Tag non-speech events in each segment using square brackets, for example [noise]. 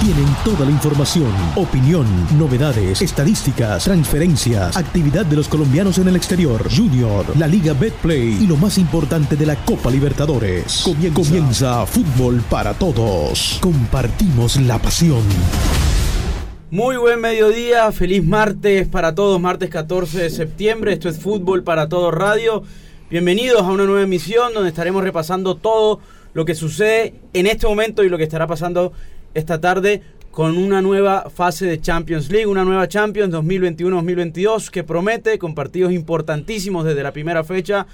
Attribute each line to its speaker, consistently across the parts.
Speaker 1: Tienen toda la información, opinión, novedades, estadísticas, transferencias, actividad de los colombianos en el exterior, Junior, la Liga Betplay y lo más importante de la Copa Libertadores. Comienza, Fútbol para Todos. Compartimos la pasión.
Speaker 2: Muy buen mediodía, feliz martes para todos, martes 14 de septiembre. Esto es Fútbol para Todos Radio. Bienvenidos a una nueva emisión donde estaremos repasando todo lo que sucede en este momento y lo que estará pasando esta tarde con una nueva fase de Champions League, una nueva Champions 2021-2022 que promete con partidos importantísimos desde la primera fecha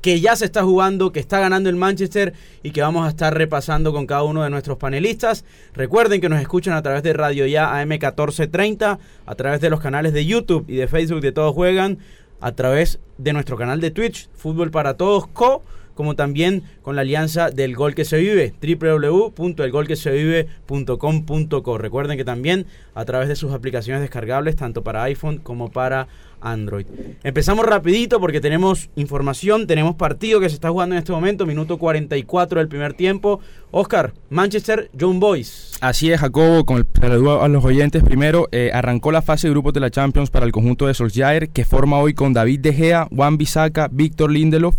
Speaker 2: que ya se está jugando, que está ganando el Manchester y que vamos a estar repasando con cada uno de nuestros panelistas. Recuerden que nos escuchan a través de Radio Ya AM1430, a través de los canales de YouTube y de Facebook de Todos Juegan, a través de nuestro canal de Twitch, Fútbol para Todos Co como también con la alianza del Gol que se vive, www.elgolquesevive.com.co. Recuerden que también a través de sus aplicaciones descargables, tanto para iPhone como para Android. Empezamos rapidito porque tenemos información, tenemos partido que se está jugando en este momento, minuto 44 del primer tiempo. Oscar, Manchester, John Boys.
Speaker 3: Así es, Jacobo, con el saludo a los oyentes. Primero, eh, arrancó la fase de grupos de la Champions para el conjunto de Solskjaer, que forma hoy con David De Gea, Juan Bisaca, Víctor Lindelof,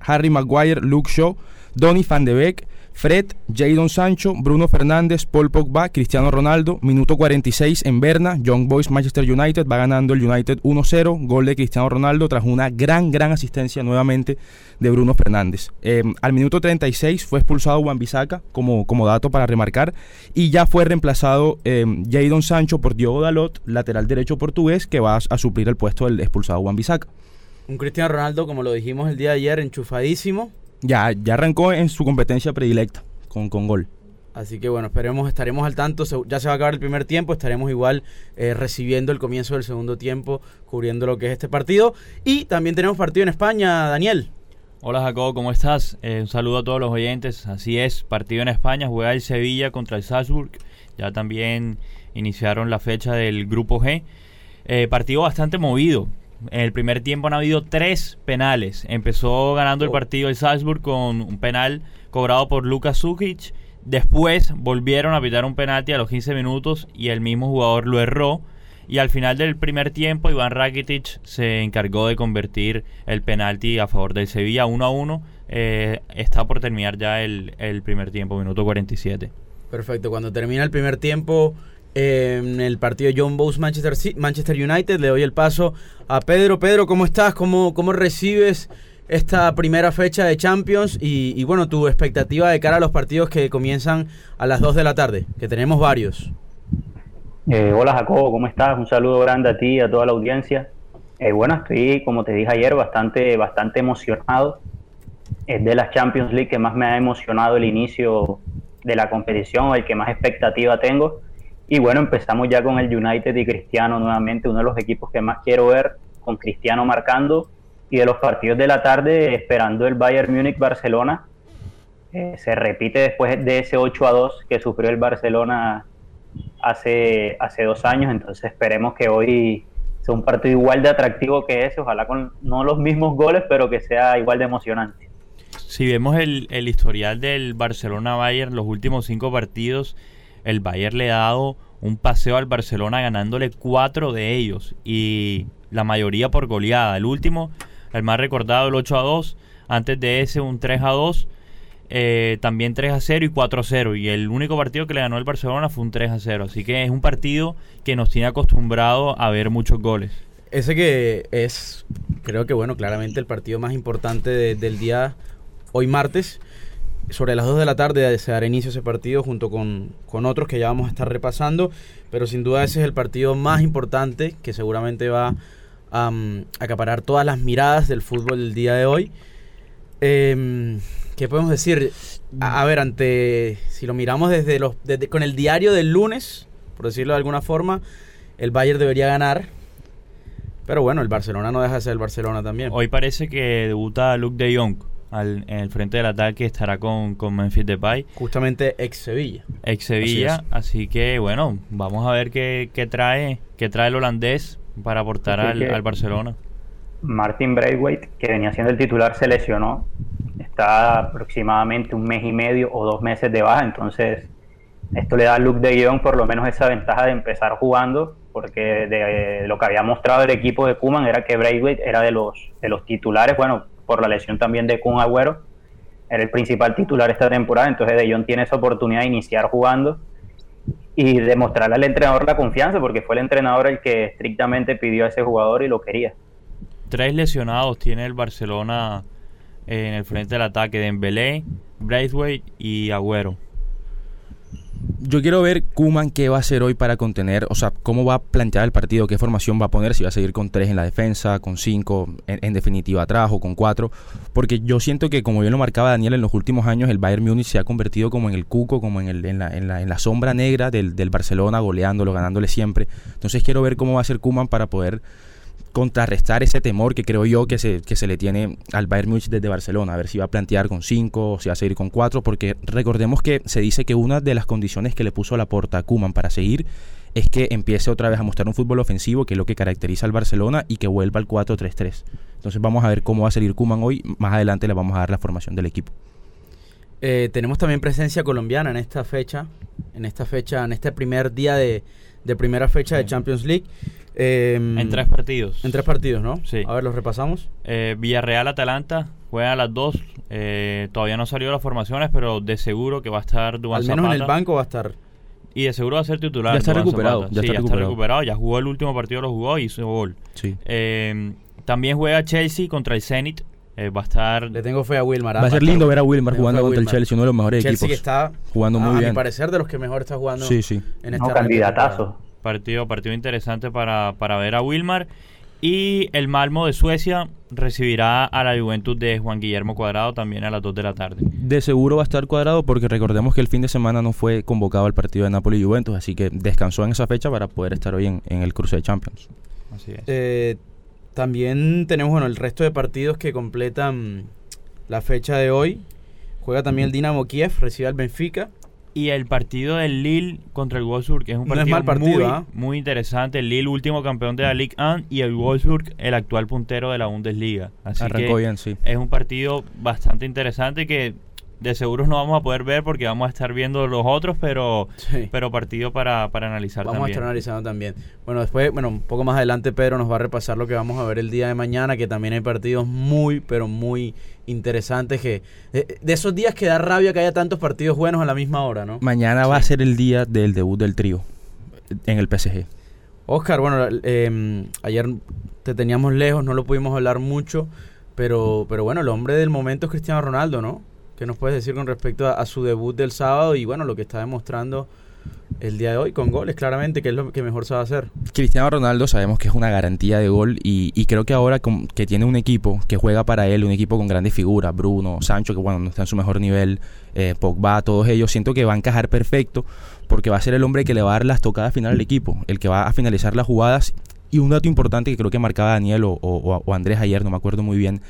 Speaker 3: Harry Maguire, Luke Shaw, Donny van de Beek, Fred, Jadon Sancho, Bruno Fernández, Paul Pogba, Cristiano Ronaldo, minuto 46 en Berna, Young Boys Manchester United va ganando el United 1-0, gol de Cristiano Ronaldo tras una gran, gran asistencia nuevamente de Bruno Fernández. Em, al minuto 36 fue expulsado Juan Bisaca, como, como dato para remarcar, y ya fue reemplazado eh, Jadon Sancho por Diogo Dalot, lateral derecho portugués, que va a, suplir el puesto del expulsado Juan Bisaca.
Speaker 2: Un Cristiano Ronaldo, como lo dijimos el día de ayer, enchufadísimo
Speaker 3: ya, ya arrancó en su competencia predilecta con, con gol.
Speaker 2: Así que bueno, esperemos, estaremos al tanto. Ya se va a acabar el primer tiempo, estaremos igual eh, recibiendo el comienzo del segundo tiempo, cubriendo lo que es este partido. Y también tenemos partido en España, Daniel.
Speaker 4: Hola Jacobo, ¿cómo estás? Eh, un saludo a todos los oyentes. Así es, partido en España, juega el Sevilla contra el Salzburg. Ya también iniciaron la fecha del grupo G. Eh, partido bastante movido. En el primer tiempo han habido tres penales. Empezó ganando el oh. partido el Salzburg con un penal cobrado por Lukas Sukic. Después volvieron a pitar un penalti a los 15 minutos y el mismo jugador lo erró. Y al final del primer tiempo, Iván Rakitic se encargó de convertir el penalti a favor del Sevilla 1 a 1. Eh, está por terminar ya el, el primer tiempo, minuto 47.
Speaker 2: Perfecto, cuando termina el primer tiempo, en el partido John Bowes Manchester, Manchester United. Le doy el paso a Pedro. Pedro, ¿cómo estás? ¿Cómo, cómo recibes esta primera fecha de Champions? Y, bueno, tu expectativa de cara a los partidos que comienzan a las 2 de la tarde, que tenemos varios.
Speaker 5: Eh, hola Jacobo, ¿cómo estás? Un saludo grande a ti y a toda la audiencia. Eh, bueno, estoy, como te dije ayer, bastante, bastante emocionado. Es de las Champions League que más me ha emocionado el inicio de la competición, el que más expectativa tengo y bueno, empezamos ya con el United y Cristiano nuevamente, uno de los equipos que más quiero ver, con Cristiano marcando. Y de los partidos de la tarde, esperando el Bayern Múnich-Barcelona. Eh, se repite después de ese 8 a 2 que sufrió el Barcelona hace, hace dos años. Entonces esperemos que hoy sea un partido igual de atractivo que ese. Ojalá con no los mismos goles, pero que sea igual de emocionante.
Speaker 4: Si vemos el, el historial del Barcelona-Bayern, los últimos cinco partidos el Bayern le ha dado un paseo al Barcelona ganándole cuatro de ellos y la mayoría por goleada. El último, el más recordado, el 8 a 2. Antes de ese, un 3 a 2. Eh, también 3 a 0 y 4 a 0. Y el único partido que le ganó el Barcelona fue un 3 a 0. Así que es un partido que nos tiene acostumbrado a ver muchos goles.
Speaker 2: Ese que es, creo que bueno, claramente el partido más importante del día hoy martes sobre las 2 de la tarde se dará inicio ese partido junto con, otros que ya vamos a estar repasando, pero sin duda ese es el partido más importante que seguramente va a acaparar todas las miradas del fútbol del día de hoy. Eh, ¿Qué podemos decir? A, ver, ante si lo miramos desde los con el diario del lunes, por decirlo de alguna forma, el Bayern debería ganar Pero bueno, el Barcelona no deja de ser el Barcelona también.
Speaker 4: Hoy parece que debuta Luke de Jong al, en el frente del ataque, estará con, con Memphis Depay.
Speaker 2: Justamente ex Sevilla.
Speaker 4: Ex Sevilla, así, que bueno, vamos a ver qué, qué, trae, qué trae el holandés para aportar al, al, Barcelona.
Speaker 5: Martin Braithwaite, que venía siendo el titular, se lesionó. Está aproximadamente un mes y medio o dos meses de baja, entonces esto le da a Luke de Jong por lo menos esa ventaja de empezar jugando, porque de, lo que había mostrado el equipo de Kuman era que Braithwaite era de los, de los titulares, bueno, por la lesión también de Kun Agüero, era el principal titular esta temporada, entonces De Jong tiene esa oportunidad de iniciar jugando y demostrarle al entrenador la confianza, porque fue el entrenador el que estrictamente pidió a ese jugador y lo quería.
Speaker 4: Tres lesionados tiene el Barcelona en el frente del ataque, Dembélé, Braithwaite y Agüero
Speaker 3: yo quiero ver Kuman qué va a hacer hoy para contener, o sea, cómo va a plantear el partido, qué formación va a poner, si va a seguir con tres en la defensa, con cinco en, definitiva atrás o con cuatro, porque yo siento que como bien lo marcaba Daniel en los últimos años, el Bayern Múnich se ha convertido como en el cuco, como en, el, en, la, en, la, la sombra negra del, del Barcelona, goleándolo, ganándole siempre. Entonces quiero ver cómo va a ser Kuman para poder contrarrestar ese temor que creo yo que se, que se le tiene al Bayern Múnich desde Barcelona, a ver si va a plantear con 5 o si va a seguir con 4, porque recordemos que se dice que una de las condiciones que le puso la porta a Kuman para seguir es que empiece otra vez a mostrar un fútbol ofensivo, que es lo que caracteriza al Barcelona, y que vuelva al 4-3-3. Entonces vamos a ver cómo va a salir Kuman hoy, más adelante le vamos a dar la formación del equipo.
Speaker 2: Eh, tenemos también presencia colombiana en esta fecha, en esta fecha, en este primer día de, de primera fecha de Champions League.
Speaker 4: Em, en tres partidos.
Speaker 2: En tres partidos, ¿no?
Speaker 4: Sí.
Speaker 2: A ver, los repasamos.
Speaker 4: Eh, Villarreal-Atalanta juegan a las dos. Eh, todavía no salió las formaciones, pero de seguro que va a estar
Speaker 2: Al menos en el banco va a estar.
Speaker 4: Y de seguro va a ser titular.
Speaker 3: Ya está recuperado.
Speaker 4: Ya, está, recuperado. ya jugó el último partido, lo jugó y hizo gol.
Speaker 3: Sí.
Speaker 4: Eh, también juega Chelsea contra el Zenit. Va a estar.
Speaker 2: Le tengo fe a Wilmar.
Speaker 3: Va a ser lindo ver a Wilmar jugando contra el Chelsea, uno de los mejores
Speaker 2: Chelsea
Speaker 3: equipos.
Speaker 2: que está
Speaker 3: jugando muy bien.
Speaker 2: A mi parecer, de los que mejor está jugando.
Speaker 3: Sí, sí.
Speaker 5: En este candidatazo.
Speaker 4: Partido, partido interesante para, para ver a Wilmar. Y el Malmo de Suecia recibirá a la Juventud de Juan Guillermo Cuadrado también a las 2 de la tarde.
Speaker 3: De seguro va a estar cuadrado porque recordemos que el fin de semana no fue convocado al partido de Napoli y Juventus, así que descansó en esa fecha para poder estar hoy en, el cruce de Champions.
Speaker 2: Así es. Eh, también tenemos bueno, el resto de partidos que completan la fecha de hoy. Juega también el Dinamo Kiev, recibe al Benfica
Speaker 4: y el partido del Lille contra el Wolfsburg, que es un partido,
Speaker 2: muy,
Speaker 4: ¿ah? muy, interesante. El Lille, último campeón de la Ligue 1, y el Wolfsburg, el actual puntero de la Bundesliga. Así
Speaker 3: Arrancó
Speaker 4: que
Speaker 3: bien, sí.
Speaker 4: es un partido bastante interesante que de seguro no vamos a poder ver porque vamos a estar viendo los otros, pero, pero partido para, para analizar
Speaker 2: vamos
Speaker 4: también.
Speaker 2: a estar analizando también. Bueno, después, bueno, un poco más adelante Pedro nos va a repasar lo que vamos a ver el día de mañana, que también hay partidos muy, pero muy interesantes que de, esos días que da rabia que haya tantos partidos buenos a la misma hora, ¿no?
Speaker 3: Mañana va a ser el día del debut del trío en el PSG.
Speaker 2: Oscar, bueno, em, ayer te teníamos lejos, no lo pudimos hablar mucho, pero, pero bueno, el hombre del momento es Cristiano Ronaldo, ¿no? ¿Qué nos puedes decir con respecto a, su debut del sábado y bueno, lo que está demostrando el día de hoy con goles, claramente, que es lo que mejor sabe hacer?
Speaker 3: Cristiano Ronaldo sabemos que es una garantía de gol y, creo que ahora que tiene un equipo que juega para él, un equipo con grandes figuras, Bruno, Sancho, que bueno, no está en su mejor nivel, eh, Pogba, todos ellos, siento que va a encajar perfecto porque va a ser el hombre que le va a dar las tocadas final al equipo, el que va a finalizar las jugadas. Y un dato importante que creo que marcaba Daniel o, o Andrés ayer, no me acuerdo muy bien,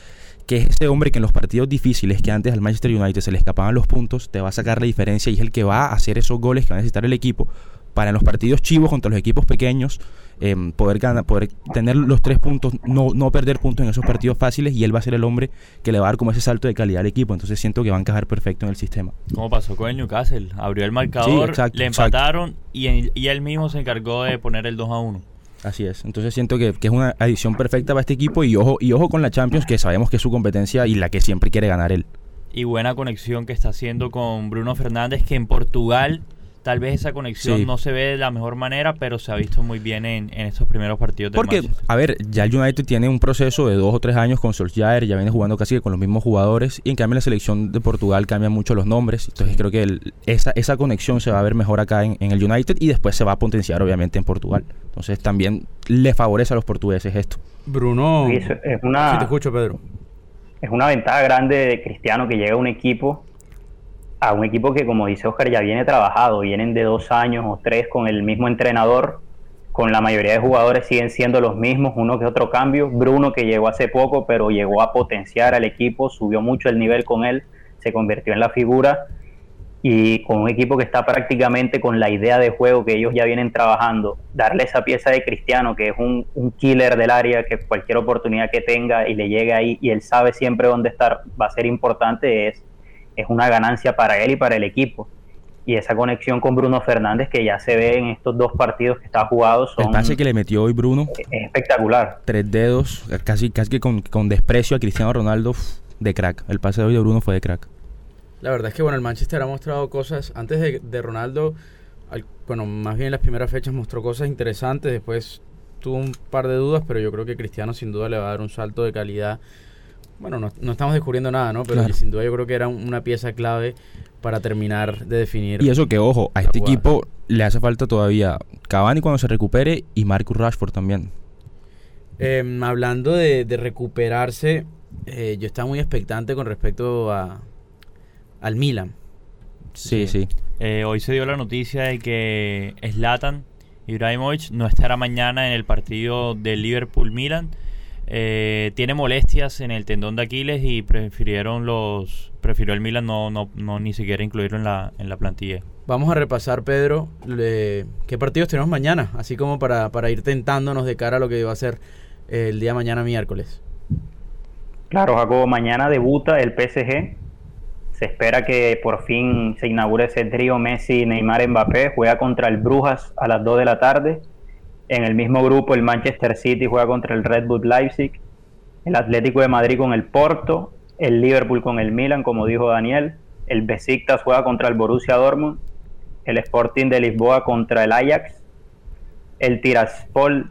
Speaker 3: que es ese hombre que en los partidos difíciles que antes al Manchester United se le escapaban los puntos, te va a sacar la diferencia y es el que va a hacer esos goles que va a necesitar el equipo para en los partidos chivos contra los equipos pequeños em, poder ganar, poder tener los tres puntos, no, no perder puntos en esos partidos fáciles y él va a ser el hombre que le va a dar como ese salto de calidad al equipo. Entonces siento que va a encajar perfecto en el sistema.
Speaker 4: Como pasó con el Newcastle, abrió el marcador, le empataron y, y él mismo se encargó de poner el 2 a 1.
Speaker 3: Así es. Entonces siento que, es una adición perfecta para este equipo y ojo, y ojo con la Champions, que sabemos que es su competencia y la que siempre quiere ganar él.
Speaker 4: Y buena conexión que está haciendo con Bruno Fernández, que en Portugal Tal vez esa conexión no se ve de la mejor manera, pero se ha visto muy bien en, en estos primeros partidos.
Speaker 3: Porque, a ver, ya el United tiene un proceso de dos o tres años con Solskjaer, ya viene jugando casi con los mismos jugadores, y en cambio la selección de Portugal cambia mucho los nombres. Entonces creo que esa, esa conexión se va a ver mejor acá en, el United y después se va a potenciar obviamente en Portugal. Entonces también le favorece a los portugueses esto.
Speaker 2: Bruno,
Speaker 5: es una,
Speaker 2: te escucho, Pedro.
Speaker 5: Es una ventaja grande de Cristiano que llega a un equipo a un equipo que, como dice Oscar, ya viene trabajado, vienen de dos años o tres con el mismo entrenador, con la mayoría de jugadores siguen siendo los mismos, uno que otro cambio. Bruno que llegó hace poco, pero llegó a potenciar al equipo, subió mucho el nivel con él, se convirtió en la figura y con un equipo que está prácticamente con la idea de juego que ellos ya vienen trabajando, darle esa pieza de Cristiano, que es un, killer del área, que cualquier oportunidad que tenga y le llegue ahí y él sabe siempre dónde estar, va a ser importante, es, es una ganancia para él y para el equipo. Y esa conexión con Bruno Fernández que ya se ve en estos dos partidos que está jugado. Son,
Speaker 3: el pase que le metió hoy Bruno.
Speaker 5: Es espectacular.
Speaker 3: Tres dedos, casi, casi con, con desprecio a Cristiano Ronaldo de crack. El pase de hoy de Bruno fue de crack.
Speaker 2: La verdad es que bueno, el Manchester ha mostrado cosas antes de, Ronaldo, bueno, más bien en las primeras fechas mostró cosas interesantes, después tuvo un par de dudas, pero yo creo que Cristiano sin duda le va a dar un salto de calidad. Bueno, no, estamos descubriendo nada, ¿no? Pero sin duda yo creo que era una pieza clave para terminar de definir.
Speaker 3: Y eso que, ojo, a este equipo le hace falta todavía Cavani cuando se recupere y Marcus Rashford también.
Speaker 2: Em, hablando de, recuperarse, eh, yo estaba muy expectante con respecto a, al Milan.
Speaker 3: Sí, sí.
Speaker 4: Eh, hoy se dio la noticia de que Zlatan Ibrahimovic no estará mañana en el partido del Liverpool-Milan. Eh, tiene molestias en el tendón de Aquiles y prefirieron los prefirió el Milan no, no, no ni siquiera incluirlo en la, en la plantilla.
Speaker 2: Vamos a repasar, Pedro, qué partidos tenemos mañana, así como para, para ir tentándonos de cara a lo que va a ser el día mañana miércoles.
Speaker 5: Claro, Jacobo, mañana debuta el PSG se espera que por fin se inaugure ese trío Messi, Neymar, Mbappé. Juega contra el Brujas a las 2 de la tarde. En el mismo grupo el Manchester City juega contra el Red Bull Leipzig. El Atlético de Madrid con el Porto. El Liverpool con el Milan, como dijo Daniel. El Besiktas juega contra el Borussia Dortmund. El Sporting de Lisboa contra el Ajax. El Tiraspol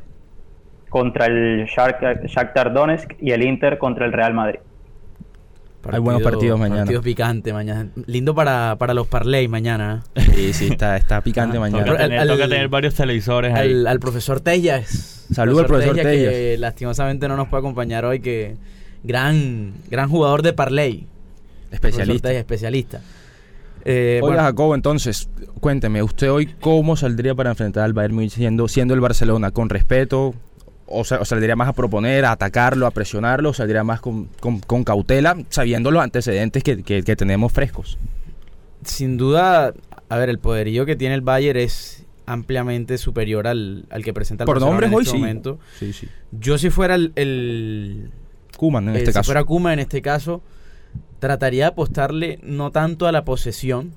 Speaker 5: contra el Shakhtar Donetsk y el Inter contra el Real Madrid.
Speaker 3: Hay buenos partidos mañana.
Speaker 2: Partidos picantes mañana. Lindo para, para los parlay mañana.
Speaker 3: Sí, sí, está, está picante ah, mañana.
Speaker 4: Toca tener, tener, varios televisores
Speaker 2: ahí. Al, profesor Tellas.
Speaker 3: Saludos al profesor Tellas.
Speaker 2: Que lastimosamente no nos puede acompañar hoy, que gran, gran jugador de parlay.
Speaker 3: Especialista.
Speaker 2: especialista.
Speaker 3: Eh, Oiga, Jacobo, entonces, cuénteme, ¿usted hoy cómo saldría para enfrentar al Bayern Munich siendo, siendo el Barcelona? ¿Con respeto? O, saldría más a proponer, a atacarlo, a presionarlo, o saldría más con, cautela, sabiendo los antecedentes que, tenemos frescos.
Speaker 2: Sin duda, a ver, el poderío que tiene el Bayern es ampliamente superior al, que presenta el
Speaker 3: Por nombres
Speaker 2: en
Speaker 3: hoy
Speaker 2: este
Speaker 3: sí.
Speaker 2: momento. Yo si fuera el, el
Speaker 3: en este caso.
Speaker 2: Si fuera Kuma en este caso, trataría de apostarle no tanto a la posesión,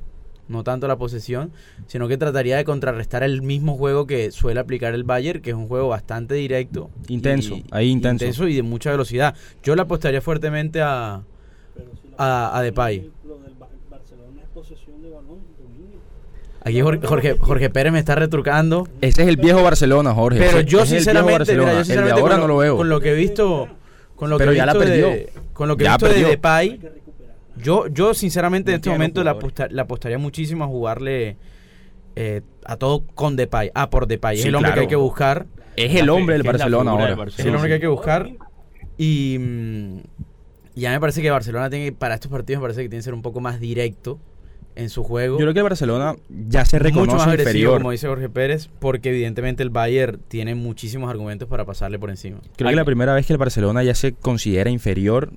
Speaker 2: no tanto la posesión, sino que trataría de contrarrestar el mismo juego que suele aplicar el Bayern, que es un juego bastante directo.
Speaker 3: Intenso, ahí intenso.
Speaker 2: Intenso y de mucha velocidad. Yo le apostaría fuertemente a, a, Depay. Aquí Jorge, Jorge, Pérez me está retrucando.
Speaker 3: Ese es el viejo Barcelona, Jorge.
Speaker 2: Pero yo sinceramente, yo sinceramente
Speaker 3: ahora no lo veo.
Speaker 2: Con lo que he visto, con lo que he visto la perdió. De, con lo que he visto de Depay, yo, yo sinceramente en este momento le, apostaría muchísimo a jugarle eh, a todo con Depay. Ah, por Depay. es el hombre que hay que buscar.
Speaker 3: Es el hombre del Barcelona ahora.
Speaker 2: Es el hombre que hay que buscar. Y mm, ya me parece que Barcelona tiene, para estos partidos me parece que tiene que ser un poco más directo en su juego.
Speaker 3: Yo creo que Barcelona ya se reconoce Mucho más inferior.
Speaker 2: como dice Jorge Pérez, porque evidentemente el Bayern tiene muchísimos argumentos para pasarle por encima.
Speaker 3: Creo que la primera vez que el Barcelona ya se considera inferior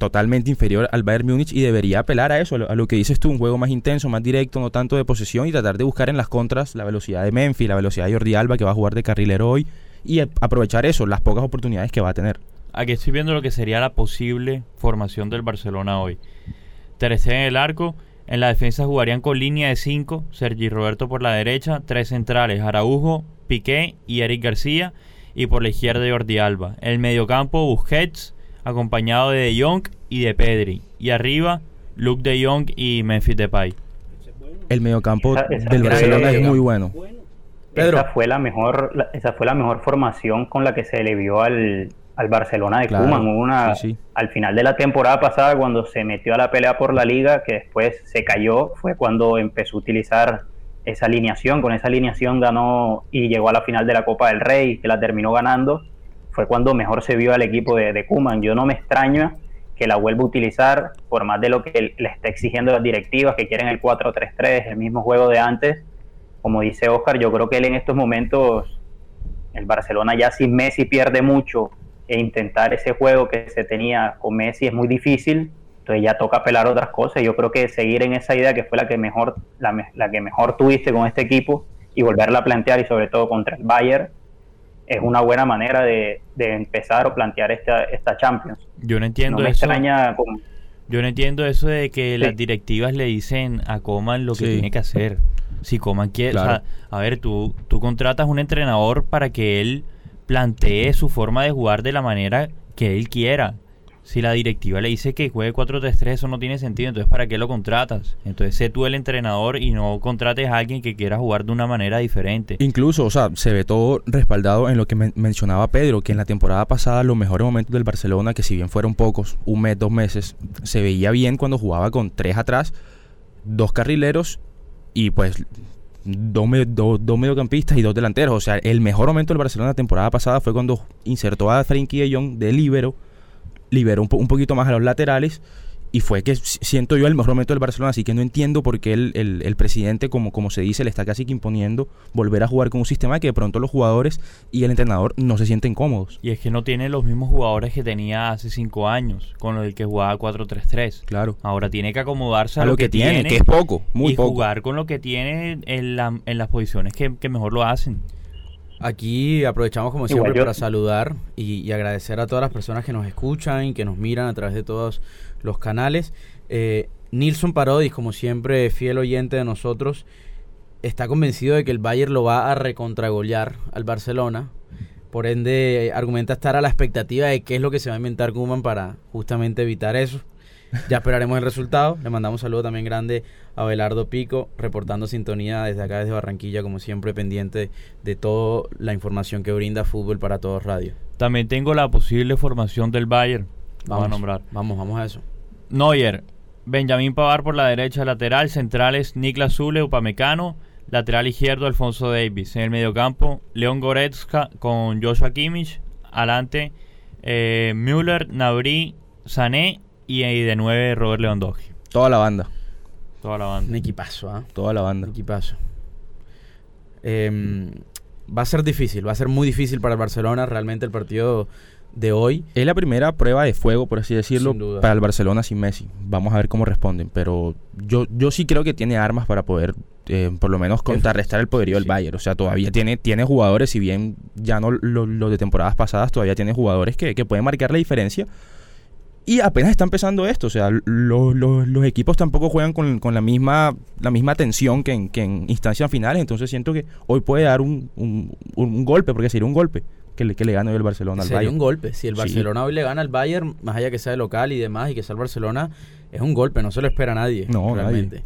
Speaker 3: totalmente inferior al Bayern Múnich y debería apelar a eso, a lo que dices tú, un juego más intenso, más directo, no tanto de posesión y tratar de buscar en las contras la velocidad de Memphis, la velocidad de Jordi Alba que va a jugar de carrilero hoy y aprovechar eso, las pocas oportunidades que va a tener.
Speaker 4: Aquí estoy viendo lo que sería la posible formación del Barcelona hoy. Ter en el arco, en la defensa jugarían con línea de 5, Sergi Roberto por la derecha, tres centrales, Araujo, Piqué y Eric García, y por la izquierda Jordi Alba. El mediocampo Busquets, acompañado de De Jong y de Pedri. Y arriba, Luke De Jong y Memphis Depay.
Speaker 3: El mediocampo del Barcelona es muy bueno.
Speaker 5: Esa fue la mejor, esa fue la mejor formación con la que se le vio al, Barcelona de Koeman. Una, Al final de la temporada pasada, cuando se metió a la pelea por la liga, que después se cayó, fue cuando empezó a utilizar esa alineación. Con esa alineación ganó y llegó a la final de la Copa del Rey, que la terminó ganando fue cuando mejor se vio al equipo de, de Kuman. Yo no me extraño que la vuelva a utilizar, por más de lo que le está exigiendo las directivas, que quieren el 4-3-3, el mismo juego de antes. Como dice Oscar, yo creo que él en estos momentos el Barcelona ya sin Messi pierde mucho e intentar ese juego que se tenía con Messi es muy difícil, entonces ya toca apelar otras cosas. Yo creo que seguir en esa idea que fue la que mejor, la, la que mejor tuviste con este equipo y volverla a plantear y sobre todo contra el Bayern es una buena manera de, empezar o plantear esta, esta Champions.
Speaker 4: Yo no entiendo eso. Yo no entiendo eso de que las directivas le dicen a Coman lo que tiene que hacer. Si Coman quiere, a ver, tú, tú contratas un entrenador para que él plantee su forma de jugar de la manera que él quiera si la directiva le dice que juegue 4-3-3, eso no tiene sentido. Entonces, ¿para qué lo contratas? Entonces, sé tú el entrenador y no contrates a alguien que quiera jugar de una manera diferente.
Speaker 3: Incluso, o sea, se ve todo respaldado en lo que mencionaba Pedro, que en la temporada pasada los mejores momentos del Barcelona, que si bien fueron pocos, un mes, dos meses, se veía bien cuando jugaba con tres atrás, dos carrileros y pues dos, dos, mediocampistas y dos delanteros. O sea, el mejor momento del Barcelona la temporada pasada fue cuando insertó a Frenkie de Jong de líbero liberó un, un poquito más a los laterales y fue que siento yo el mejor momento del Barcelona, así que no entiendo por qué el, el, presidente, como, como se dice, le está casi que imponiendo volver a jugar con un sistema que de pronto los jugadores y el entrenador no se sienten cómodos.
Speaker 4: Y es que no tiene los mismos jugadores que tenía hace cinco años, con el que jugaba 4-3-3.
Speaker 3: Claro.
Speaker 4: Ahora tiene que acomodarse a, lo, que, tiene,
Speaker 3: que es poco, muy
Speaker 4: y jugar con lo que tiene en, la, en las posiciones que, que mejor lo hacen.
Speaker 2: Aquí aprovechamos como siempre para saludar y, agradecer a todas las personas que nos escuchan y que nos miran a través de todos los canales. Eh, Nilson Parodis, como siempre, fiel oyente de nosotros, está convencido de que el Bayern lo va a recontragolear al Barcelona. Por ende, argumenta estar a la expectativa de qué es lo que se va a inventar Guman para justamente evitar eso. Ya esperaremos el resultado. Le mandamos un saludo también grande a Belardo Pico, reportando sintonía desde acá, desde Barranquilla, como siempre, pendiente de toda la información que brinda Fútbol para Todos Radio.
Speaker 4: También tengo la posible formación del Bayern.
Speaker 2: Vamos a nombrar. Vamos, vamos a eso.
Speaker 4: Neuer, Benjamín Pavar por la derecha lateral, centrales Niklas Zule, Upamecano, lateral izquierdo Alfonso Davis. En el mediocampo, León Goretzka con Joshua Kimmich, adelante eh, Müller, Nabri, Sané y, de nueve Robert Lewandowski.
Speaker 3: Toda la banda.
Speaker 4: Toda la banda.
Speaker 2: Un equipazo, ¿ah?
Speaker 3: Toda la banda.
Speaker 2: Un equipazo. Em, va a ser difícil, va a ser muy difícil para el Barcelona realmente el partido de hoy.
Speaker 3: Es la primera prueba de fuego, por así decirlo, para el Barcelona sin Messi. Vamos a ver cómo responden, pero yo, yo sí creo que tiene armas para poder, eh, por lo menos, contrarrestar el poderío del Bayern. O sea, todavía tiene, tiene jugadores, si bien ya no los de temporadas pasadas, todavía tiene jugadores que, que pueden marcar la diferencia y apenas está empezando esto, o sea, los equipos tampoco juegan con, la, misma, la misma tensión que en, que en instancias finales, entonces siento que hoy puede dar un, un, golpe, porque sería un golpe que le, que le gane hoy el Barcelona al
Speaker 2: sería
Speaker 3: Bayern.
Speaker 2: un golpe, si el Barcelona hoy le gana al Bayern, más allá que sea de local y demás, y que sea el Barcelona, es un golpe, no se lo espera a nadie,
Speaker 3: no, realmente.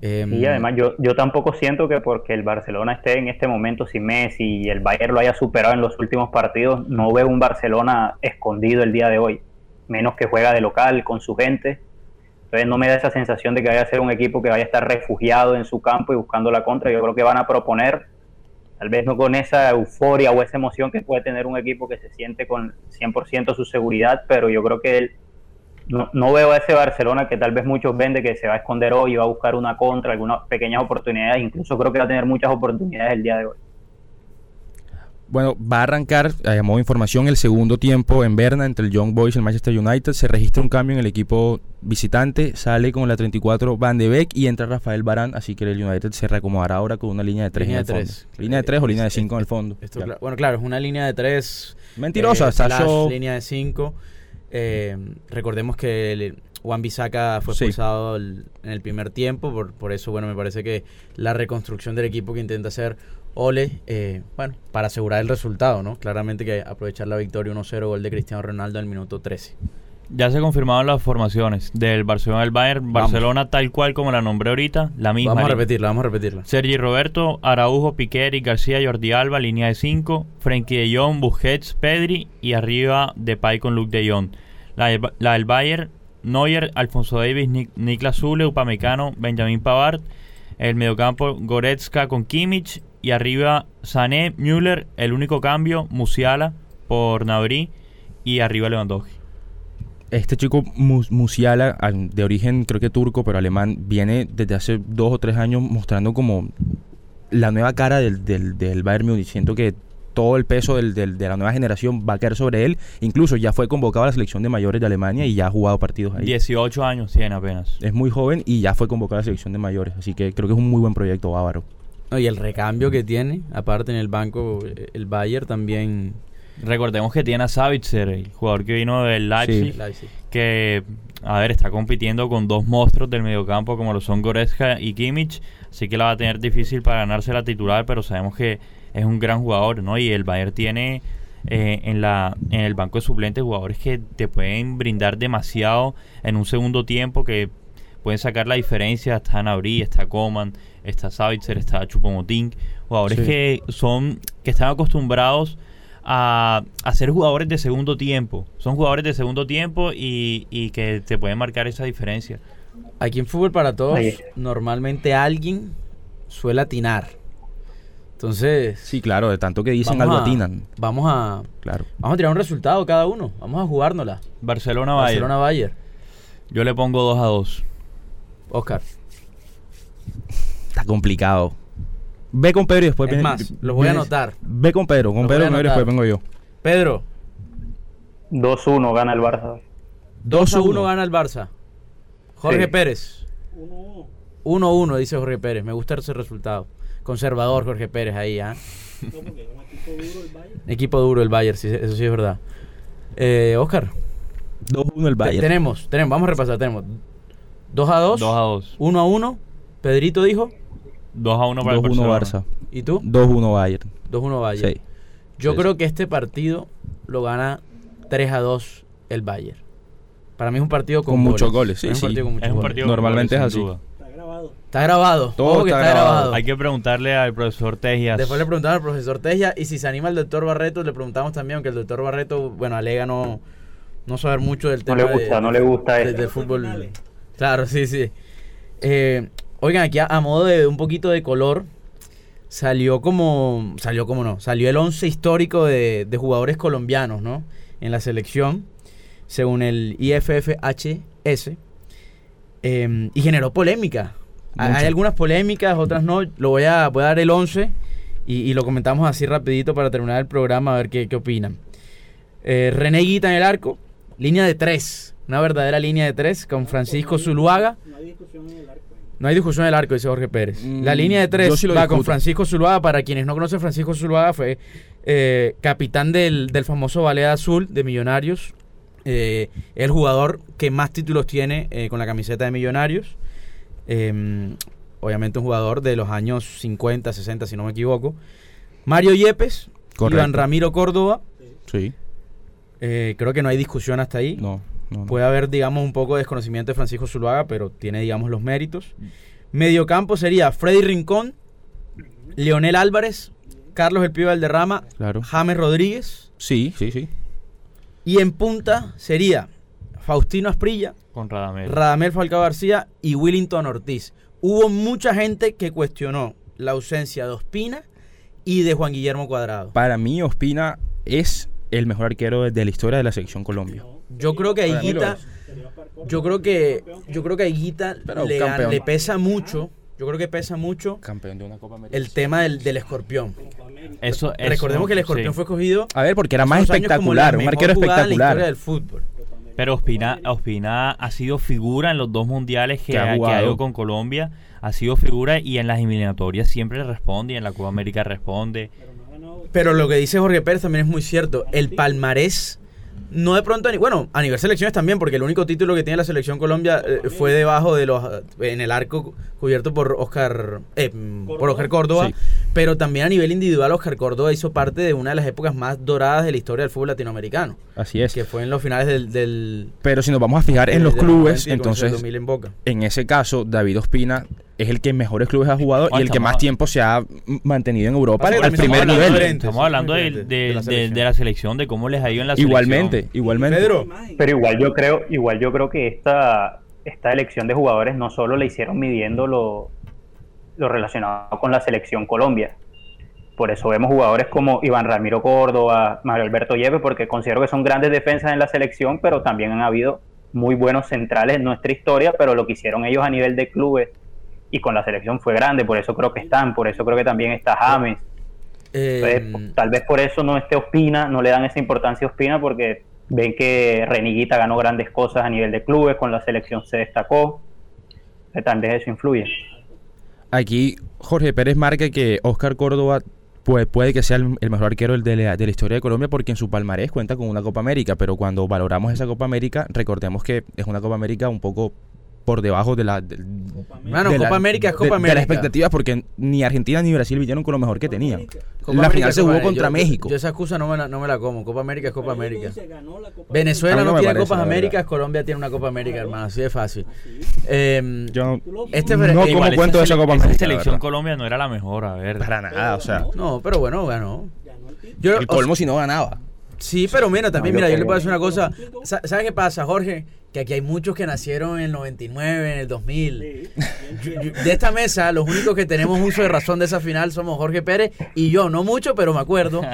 Speaker 5: Em, y además yo, yo tampoco siento que porque el Barcelona esté en este momento sin Messi y el Bayern lo haya superado en los últimos partidos, no veo un Barcelona escondido el día de hoy menos que juega de local con su gente. Entonces no me da esa sensación de que vaya a ser un equipo que vaya a estar refugiado en su campo y buscando la contra. Yo creo que van a proponer, tal vez no con esa euforia o esa emoción que puede tener un equipo que se siente con 100% su seguridad, pero yo creo que él, no, veo a ese Barcelona que tal vez muchos ven de que se va a esconder hoy y va a buscar una contra, algunas pequeñas oportunidades, incluso creo que va a tener muchas oportunidades el día de hoy.
Speaker 3: Bueno, va a arrancar, a modo de información, el segundo tiempo en Berna entre el Young Boys y el Manchester United. Se registra un cambio en el equipo visitante, sale con la 34 Van de Beek y entra Rafael Barán, así que el United se reacomodará ahora con una línea de 3 línea en el de fondo. ¿Línea de 3 o línea de 5 en el fondo?
Speaker 2: bueno, claro, es una línea de 3.
Speaker 3: Mentirosa,
Speaker 2: eh, línea de 5. Eh, recordemos que el, Juan Bisaca fue expulsado en el primer tiempo, por, por eso, bueno, me parece que la reconstrucción del equipo que intenta hacer Ole, eh, bueno, para asegurar el resultado, ¿no? Claramente que aprovechar la victoria 1-0, gol de Cristiano Ronaldo al minuto 13.
Speaker 4: Ya se confirmaron las formaciones del Barcelona del Bayern. Barcelona tal cual como la nombré ahorita, la misma.
Speaker 2: Vamos a repetirla, vamos a repetirla.
Speaker 4: Sergi Roberto, Araujo, Piqué, y García, Jordi Alba, línea de 5. Frenkie de Jong, Busquets, Pedri y arriba Depay con Luke de Jong. La, del Bayern, Neuer, Alfonso Davis, Niklas Zule, Upamecano, Benjamin Pavard. El mediocampo, Goretzka con Kimmich y arriba Sané, Müller, el único cambio, Musiala por Nabri y arriba Lewandowski.
Speaker 3: Este chico Musiala, de origen creo que turco, pero alemán, viene desde hace dos o tres años mostrando como la nueva cara del, del, Bayern Múnich. Siento que todo el peso del, de la nueva generación va a caer sobre él. Incluso ya fue convocado a la selección de mayores de Alemania y ya ha jugado partidos ahí.
Speaker 4: 18 años tiene apenas.
Speaker 3: Es muy joven y ya fue convocado a la selección de mayores. Así que creo que es un muy buen proyecto bávaro.
Speaker 2: Y el recambio que tiene, aparte en el banco, el Bayern también
Speaker 4: Recordemos que tiene a Savitzer, el jugador que vino del Leipzig, que, a ver, está compitiendo con dos monstruos del mediocampo como lo son Goretzka y Kimmich, así que la va a tener difícil para ganarse la titular, pero sabemos que es un gran jugador, ¿no? Y el Bayern tiene eh, en, la, en el banco de suplentes jugadores que te pueden brindar demasiado en un segundo tiempo, que pueden sacar la diferencia. Está Nabri, está Coman, está Savitzer, está Chupomotín, jugadores que son que están acostumbrados a, ser jugadores de segundo tiempo. Son jugadores de segundo tiempo y, que te pueden marcar esa diferencia.
Speaker 2: Aquí en Fútbol para Todos, normalmente alguien suele atinar. Entonces.
Speaker 3: Sí, claro, de tanto que dicen algo atinan.
Speaker 2: Vamos a.
Speaker 3: Claro.
Speaker 2: Vamos a tirar un resultado cada uno. Vamos a jugárnosla.
Speaker 4: Barcelona-Bayern.
Speaker 2: Barcelona-Bayern.
Speaker 4: Yo le pongo 2 a 2.
Speaker 2: Oscar.
Speaker 3: Está complicado. Ve con Pedro y después
Speaker 2: es más, lo voy a anotar.
Speaker 3: Ve con Pedro, con Pedro y después vengo yo.
Speaker 2: Pedro.
Speaker 5: 2-1 gana el Barça.
Speaker 2: 2-1 gana el Barça. Jorge Pérez. 1-1 dice Jorge Pérez. Me gusta ese resultado. Conservador Jorge Pérez ahí, ¿ah? [laughs] equipo duro el Bayern, sí, eso sí es verdad. Eh, Oscar.
Speaker 3: 2-1 el Bayern.
Speaker 2: Tenemos, tenemos, vamos a repasar, tenemos 2 a 2.
Speaker 4: 2 a 2.
Speaker 2: 1 a 1. Pedrito dijo.
Speaker 4: 2 a 1 para 2 1 Barça.
Speaker 2: ¿Y tú?
Speaker 3: 2-1 Bayern.
Speaker 2: 2-1 Bayern. Sí. Yo creo que este partido lo gana 3 a 2 el Bayern. Para mí es un partido con,
Speaker 3: con muchos goles. Sí,
Speaker 4: es
Speaker 3: sí.
Speaker 4: Un es un partido
Speaker 3: Normalmente
Speaker 4: goles,
Speaker 3: es así.
Speaker 2: Está grabado. Está grabado.
Speaker 3: Todo está, está grabado.
Speaker 4: Hay que preguntarle al profesor Tejias.
Speaker 2: Después le preguntamos al profesor Tejias y si se anima el doctor Barreto, le preguntamos también, aunque el doctor Barreto, bueno, alega no, no saber mucho del tema.
Speaker 5: No le gusta,
Speaker 2: de,
Speaker 5: no le gusta
Speaker 2: del fútbol. Claro, sí, sí. Eh, oigan, aquí a, a modo de un poquito de color, salió como, salió como no, salió el 11 histórico de, jugadores colombianos, ¿no? En la selección, según el IFFHS, em, y generó polémica. Hay algunas polémicas, otras no. Lo voy a, voy a dar el 11 y, lo comentamos así rapidito para terminar el programa, a ver qué, qué opinan. Eh, René Guita en el arco, línea de 3, una verdadera línea de 3 con Francisco Zuluaga. No hay discusión en el arco. No hay discusión del arco, dice Jorge Pérez. la mm, línea de tres va con Francisco Zuluaga. Para quienes no conocen, Francisco Zuluaga fue eh, capitán del, famoso Ballet Azul de Millonarios. Eh, el jugador que más títulos tiene eh, con la camiseta de Millonarios. Em, obviamente un jugador de los años 50, 60, si no me equivoco. Mario Yepes, Iván Ramiro Córdoba.
Speaker 3: Sí.
Speaker 2: creo que no hay discusión hasta ahí.
Speaker 3: No.
Speaker 2: Puede haber, digamos, un poco de desconocimiento de Francisco Zuluaga, pero tiene, digamos, los méritos. Mediocampo sería Freddy Rincón, Leonel Álvarez, Carlos El Pío Valderrama,
Speaker 3: claro.
Speaker 2: James Rodríguez.
Speaker 3: Sí, sí, sí.
Speaker 2: Y en punta sería Faustino Asprilla,
Speaker 4: con Radamel.
Speaker 2: Radamel Falcao García y Willington Ortiz. Hubo mucha gente que cuestionó la ausencia de Ospina y de Juan Guillermo Cuadrado.
Speaker 3: Para mí, Ospina es el mejor arquero de la historia de la selección Colombia.
Speaker 2: Yo creo que a Higuita, yo creo que, yo creo que a Higuita le, pesa mucho. Yo creo que pesa mucho el tema del, del escorpión.
Speaker 4: Eso,
Speaker 2: Recordemos que el escorpión fue escogido.
Speaker 3: A ver, porque era más espectacular, un arquero espectacular.
Speaker 2: del fútbol.
Speaker 4: Pero Ospina, Ospina ha sido figura en los dos mundiales que, ha, ido con Colombia. Ha sido figura y en las eliminatorias siempre responde y en la Copa América responde.
Speaker 2: Pero lo que dice Jorge Pérez también es muy cierto. El palmarés no de pronto, bueno, a nivel selecciones también, porque el único título que tiene la selección Colombia eh, fue debajo de los, en el arco cubierto por Oscar, eh, por Oscar Córdoba, pero también a nivel individual Oscar Córdoba hizo parte de una de las épocas más doradas de la historia del fútbol latinoamericano.
Speaker 3: Así es.
Speaker 2: Que fue en los finales del...
Speaker 3: pero si nos vamos a fijar en los clubes, entonces, en ese caso, David Ospina es el que mejores clubes ha jugado y el que más tiempo se ha mantenido en Europa al primer nivel.
Speaker 4: Estamos hablando de, la selección, de cómo les ha ido en la
Speaker 3: igualmente, Igualmente,
Speaker 5: igualmente. Pero igual yo creo, igual yo creo que esta, esta elección de jugadores no solo le hicieron midiendo lo, lo relacionado con la selección Colombia. Por eso vemos jugadores como Iván Ramiro Córdoba, Mario Alberto Yepes, porque considero que son grandes defensas en la selección, pero también han habido muy buenos centrales en nuestra historia, pero lo que hicieron ellos a nivel de clubes y con la selección fue grande, por eso creo que están, por eso creo que también está James. Em, tal vez por eso no esté Ospina, no le dan esa importancia a Ospina porque ven que Reniguita ganó grandes cosas a nivel de clubes, con la selección se destacó, tal vez eso influye.
Speaker 3: Aquí Jorge Pérez marca que Oscar Córdoba puede, puede que sea el, mejor arquero de la, de la, historia de Colombia porque en su palmarés cuenta con una Copa América, pero cuando valoramos esa Copa América, recordemos que es una Copa América un poco por debajo de la. De,
Speaker 2: Copa América es Copa América.
Speaker 3: De las expectativas, porque ni Argentina ni Brasil vinieron con lo mejor que tenían. la final se jugó contra México.
Speaker 2: Yo, esa excusa no me, la, no me la como. Copa América es Copa América. Venezuela no, tiene Copas Américas, Colombia tiene una Copa América, hermano. Así de fácil.
Speaker 3: Eh, yo este no como cuento de esa Copa América.
Speaker 4: La selección Colombia no era la mejor, a ver.
Speaker 3: Para nada, o sea.
Speaker 2: No, pero bueno, ganó.
Speaker 3: Yo, el colmo si no ganaba.
Speaker 2: Sí, pero mira, también, mira, yo le puedo decir una cosa. ¿Sabes qué pasa, Jorge? que aquí hay muchos que nacieron en el 99, en el 2000. de esta mesa, los únicos que tenemos uso de razón de esa final somos Jorge Pérez y yo, no mucho, pero me acuerdo. [laughs]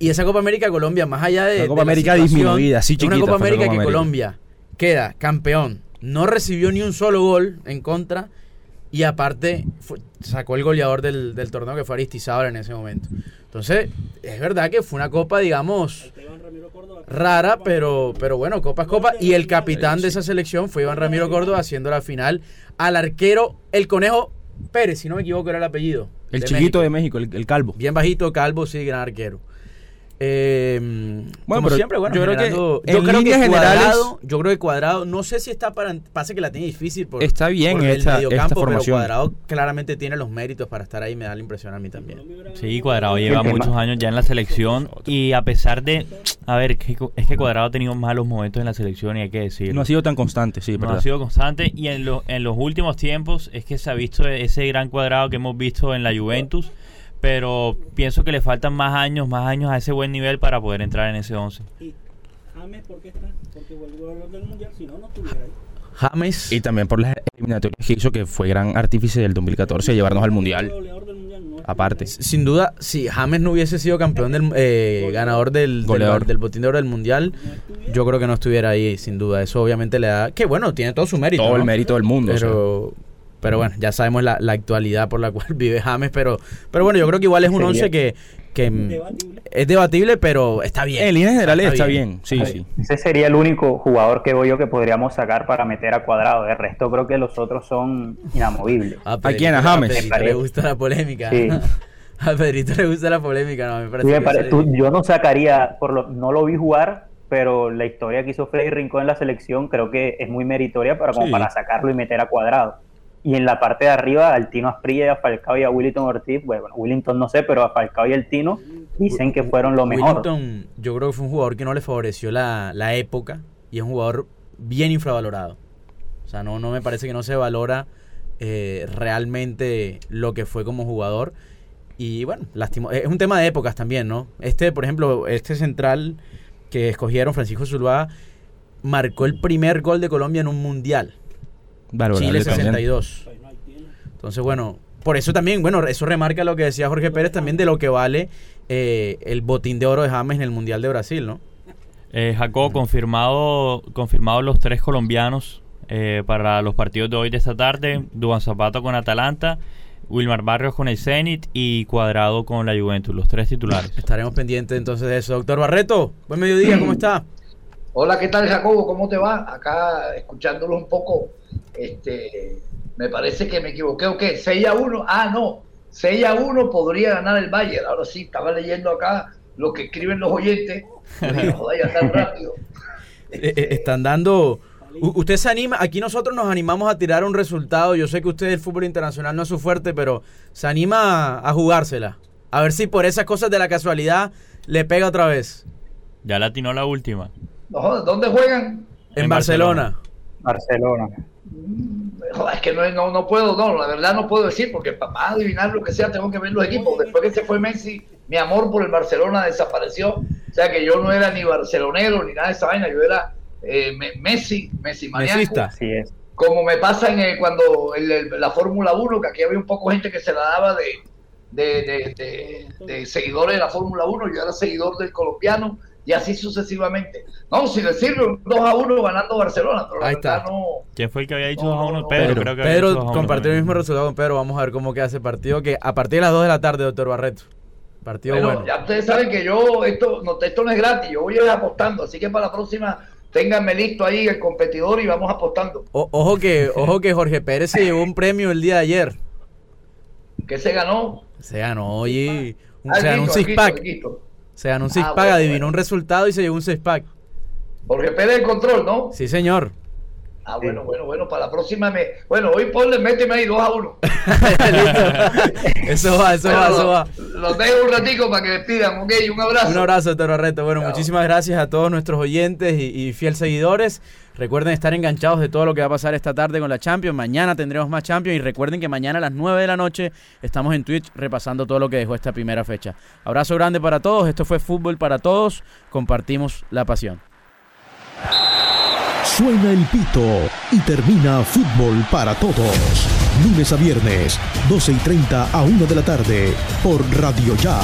Speaker 2: Y esa Copa América Colombia, más allá de.
Speaker 3: Copa América disminuida, sí,
Speaker 2: chiquita. Una Copa América que Colombia queda campeón. No recibió ni un solo gol en contra. Y aparte, sacó el goleador del, del torneo que fue Aristizábal en ese momento. Entonces, es verdad que fue una copa, digamos, rara, pero, pero bueno, copa es copa. Y el capitán de esa selección fue Iván Ramiro Córdoba haciendo la final al arquero, el conejo Pérez, si no me equivoco era el apellido.
Speaker 3: El chiquito de México, el, calvo.
Speaker 2: Bien bajito, calvo, sí, gran arquero. Eh, bueno, pero siempre, bueno,
Speaker 3: yo creo que, yo creo que
Speaker 2: cuadrado, yo creo que cuadrado, no sé si está para, pasa que la tiene difícil por,
Speaker 3: está bien esta, el esta formación.
Speaker 2: pero cuadrado claramente tiene los méritos para estar ahí, me da la impresión a mí también.
Speaker 4: Sí, cuadrado lleva muchos años ya en la selección y a pesar de, a ver, es que cuadrado ha tenido malos momentos en la selección y hay que decirlo.
Speaker 3: No ha sido tan constante, sí,
Speaker 4: No ha sido constante y en, en los últimos tiempos es que se ha visto ese gran cuadrado que hemos visto en la Juventus pero pienso que le faltan más años, más años a ese buen nivel para poder entrar en ese 11. ¿Y
Speaker 2: James por qué está? Porque vuelve del Mundial, si no, no estuviera ahí. James.
Speaker 3: Y también por las eliminatorias que hizo, que fue gran artífice del 2014 de llevarnos al Mundial. Aparte.
Speaker 2: Sin duda, si James no hubiese sido campeón del eh, ganador del, del, del, botín de oro del Mundial, yo creo que no estuviera ahí, sin duda. Eso obviamente le da. Que bueno, tiene todo su mérito.
Speaker 3: Todo el mérito del mundo.
Speaker 2: Pero. Pero bueno, ya sabemos la, actualidad por la [laughs] cual vive James, pero, pero bueno, yo creo que igual es un once que, es debatible, pero está bien.
Speaker 3: En líneas generales está, bien. sí, sí.
Speaker 5: Ese sería el único jugador que voy yo que podríamos sacar para meter a cuadrado. De resto creo que los otros son inamovibles.
Speaker 3: ¿A, quién? ¿A James? A
Speaker 2: Pedrito le gusta la polémica. [laughs] A Pedrito le gusta la polémica, no, me
Speaker 5: parece. yo no sacaría, por lo, no lo vi jugar, pero la historia que hizo Freddy Rincón en la selección creo que es muy meritoria para, como para sacarlo y meter a cuadrado. Y en la parte de arriba, al Tino Asprilla, a Falcao y a Willington Ortiz, bueno, Willington no sé, pero a Falcao y el Tino dicen que fueron lo mejor.
Speaker 2: Willington, yo creo que fue un jugador que no le favoreció la, época y es un jugador bien infravalorado. O sea, no, no me parece que no se valora eh, realmente lo que fue como jugador. Y bueno, lastimo, es un tema de épocas también, ¿no? Este, por ejemplo, este central que escogieron, Francisco Zuluaga, marcó el primer gol de Colombia en un mundial. Chile 62. Entonces, bueno, por eso también, bueno, eso remarca lo que decía Jorge Pérez también de lo que vale eh, el botín de oro de James en el Mundial de Brasil, ¿no?
Speaker 4: Eh, Jacob, confirmado, confirmado los tres colombianos eh, para los partidos de hoy de esta tarde. Duan Zapato con Atalanta, Wilmar Barrios con el Zenit y Cuadrado con la Juventus, los tres titulares.
Speaker 2: Estaremos pendientes entonces de eso. Doctor Barreto, buen mediodía, ¿cómo está?
Speaker 6: Hola, ¿qué tal Jacobo? ¿Cómo te va? Acá escuchándolo un poco este, me parece que me equivoqué, ¿o qué? 6 a 1, ah, no, 6 a 1 podría ganar el Bayern. Ahora sí, estaba leyendo acá lo que escriben los oyentes. [laughs] Joder, tan rápido.
Speaker 2: Eh, eh, están dando. Usted se anima, aquí nosotros nos animamos a tirar un resultado. Yo sé que usted el fútbol internacional no es su fuerte, pero se anima a, jugársela. A ver si por esas cosas de la casualidad le pega otra vez.
Speaker 4: Ya latinó la última.
Speaker 6: ¿Dónde juegan?
Speaker 2: En, Barcelona.
Speaker 5: Barcelona.
Speaker 6: Es que no, no, puedo, no, la verdad no puedo decir, porque para adivinar lo que sea tengo que ver los equipos. Después que se fue Messi, mi amor por el Barcelona desapareció. O sea que yo no era ni barcelonero ni nada de esa vaina, yo era eh, Messi, Messi
Speaker 2: maniaco.
Speaker 5: Así es.
Speaker 6: Como me pasa en cuando la Fórmula 1, que aquí había un poco gente que se la daba de, de, de, de seguidores de la Fórmula 1, yo era seguidor del colombiano y así sucesivamente. No, si le sirve 2 a 1 ganando Barcelona, pero
Speaker 2: Ahí está.
Speaker 6: no.
Speaker 4: ¿Quién fue el que había dicho 2 a 1? Pedro, creo que
Speaker 2: Pedro compartió el mismo resultado con Pedro. Vamos a ver cómo queda ese partido. Que a partir de las 2 de la tarde, doctor Barreto. Partido bueno,
Speaker 6: Ya ustedes saben que yo, esto no, esto no es gratis, yo voy a ir apostando, así que para la próxima ténganme listo ahí el competidor y vamos apostando.
Speaker 2: ojo que, ojo que Jorge Pérez se llevó un premio el día de ayer.
Speaker 6: ¿Qué se ganó?
Speaker 2: Se ganó, oye, un, se ganó un six pack. Se ganó un six pack, adivinó un resultado y se llevó un six pack.
Speaker 6: Jorge Pérez el control, ¿no?
Speaker 2: Sí, señor.
Speaker 6: Ah, bueno, bueno, bueno, para la próxima me. Bueno, hoy ponle, méteme ahí 2 a 1. [laughs]
Speaker 2: eso va, eso va, eso va.
Speaker 6: Los dejo un ratico para que despidan, ok, un abrazo.
Speaker 2: Un abrazo, Toro Reto. Bueno, muchísimas gracias a todos nuestros oyentes y, y fiel seguidores. Recuerden estar enganchados de todo lo que va a pasar esta tarde con la Champions. Mañana tendremos más Champions y recuerden que mañana a las 9 de la noche estamos en Twitch repasando todo lo que dejó esta primera fecha. Abrazo grande para todos. Esto fue Fútbol para Todos. Compartimos la pasión.
Speaker 1: Suena el pito y termina Fútbol para Todos. Lunes a viernes, 12 y 30 a 1 de la tarde, por Radio Ya.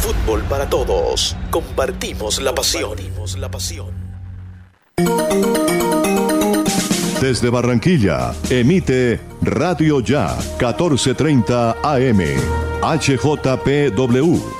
Speaker 1: Fútbol para Todos. Compartimos la pasión. la pasión.
Speaker 7: Desde Barranquilla, emite Radio Ya, 1430 AM. HJPW.